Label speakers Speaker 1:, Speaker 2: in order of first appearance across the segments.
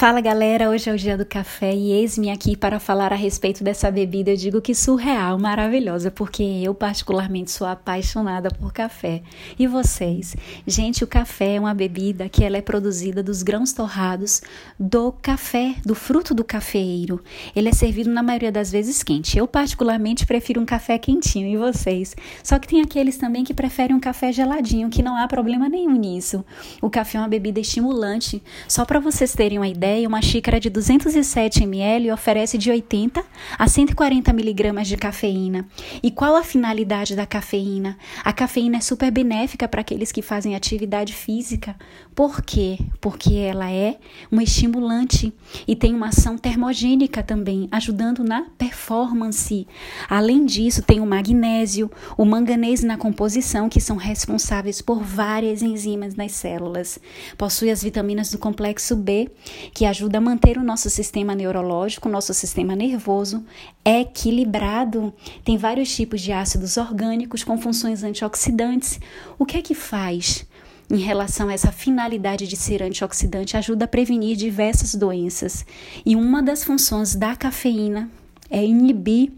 Speaker 1: Fala galera, hoje é o dia do café e eis-me aqui para falar a respeito dessa bebida. Eu digo que surreal, maravilhosa, porque eu particularmente sou apaixonada por café. E vocês? Gente, o café é uma bebida que ela é produzida dos grãos torrados do café, do fruto do cafeeiro. Ele é servido na maioria das vezes quente. Eu particularmente prefiro um café quentinho e vocês? Só que tem aqueles também que preferem um café geladinho, que não há problema nenhum nisso. O café é uma bebida estimulante. Só para vocês terem uma ideia, ideia, uma xícara de 207 ml oferece de 80 a 140 miligramas de cafeína. E qual a finalidade da cafeína? A cafeína é super benéfica para aqueles que fazem atividade física. Por quê? Porque ela é um estimulante e tem uma ação termogênica também, ajudando na performance. Além disso, tem o magnésio, o manganês na composição, que são responsáveis por várias enzimas nas células. Possui as vitaminas do complexo B, que ajuda a manter o nosso sistema neurológico, o nosso sistema nervoso equilibrado. Tem vários tipos de ácidos orgânicos com funções antioxidantes. O que é que faz? Em relação a essa finalidade de ser antioxidante, ajuda a prevenir diversas doenças. E uma das funções da cafeína é inibir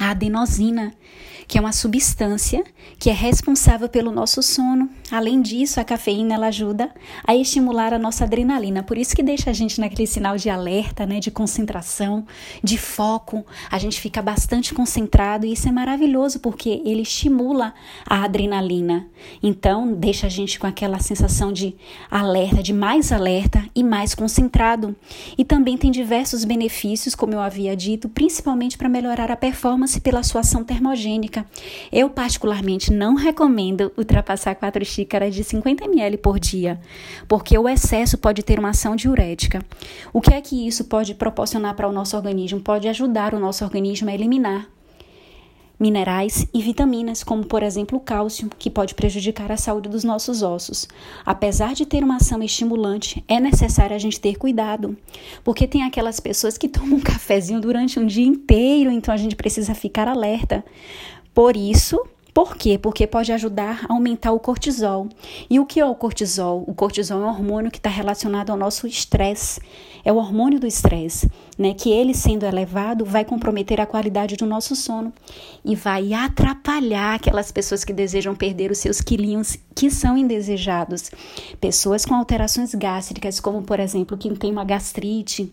Speaker 1: a adenosina, que é uma substância que é responsável pelo nosso sono. Além disso, a cafeína ela ajuda a estimular a nossa adrenalina, por isso que deixa a gente naquele sinal de alerta, né, de concentração, de foco. A gente fica bastante concentrado e isso é maravilhoso porque ele estimula a adrenalina. Então, deixa a gente com aquela sensação de alerta, de mais alerta e mais concentrado. E também tem diversos benefícios, como eu havia dito, principalmente para melhorar a performance pela sua ação termogênica eu, particularmente, não recomendo ultrapassar 4 xícaras de 50 ml por dia, porque o excesso pode ter uma ação diurética. O que é que isso pode proporcionar para o nosso organismo? Pode ajudar o nosso organismo a eliminar minerais e vitaminas, como por exemplo o cálcio, que pode prejudicar a saúde dos nossos ossos. Apesar de ter uma ação estimulante, é necessário a gente ter cuidado, porque tem aquelas pessoas que tomam um cafezinho durante um dia inteiro, então a gente precisa ficar alerta. Por isso, por quê? Porque pode ajudar a aumentar o cortisol. E o que é o cortisol? O cortisol é um hormônio que está relacionado ao nosso estresse. É o hormônio do estresse, né? Que ele sendo elevado vai comprometer a qualidade do nosso sono e vai atrapalhar aquelas pessoas que desejam perder os seus quilinhos que são indesejados. Pessoas com alterações gástricas, como por exemplo, quem tem uma gastrite,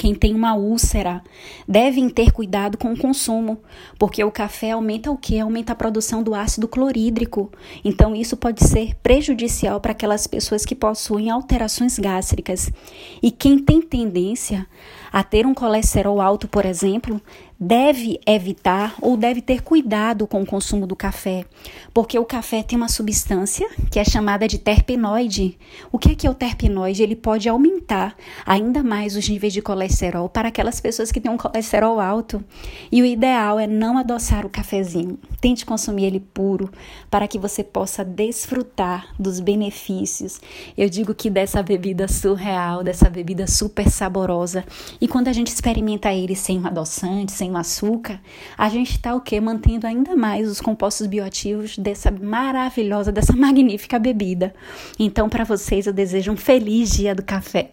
Speaker 1: quem tem uma úlcera devem ter cuidado com o consumo, porque o café aumenta o que? Aumenta a produção do ácido clorídrico. Então, isso pode ser prejudicial para aquelas pessoas que possuem alterações gástricas. E quem tem tendência a ter um colesterol alto, por exemplo, deve evitar ou deve ter cuidado com o consumo do café, porque o café tem uma substância que é chamada de terpenoide. O que é que é o terpenoide? Ele pode aumentar ainda mais os níveis de colesterol para aquelas pessoas que têm um colesterol alto. E o ideal é não adoçar o cafezinho. Tente consumir ele puro para que você possa desfrutar dos benefícios. Eu digo que dessa bebida surreal, dessa bebida super saborosa. E quando a gente experimenta ele sem um adoçante, sem o açúcar, a gente está o quê? Mantendo ainda mais os compostos bioativos dessa maravilhosa, dessa magnífica bebida. Então, para vocês, eu desejo um feliz dia do café.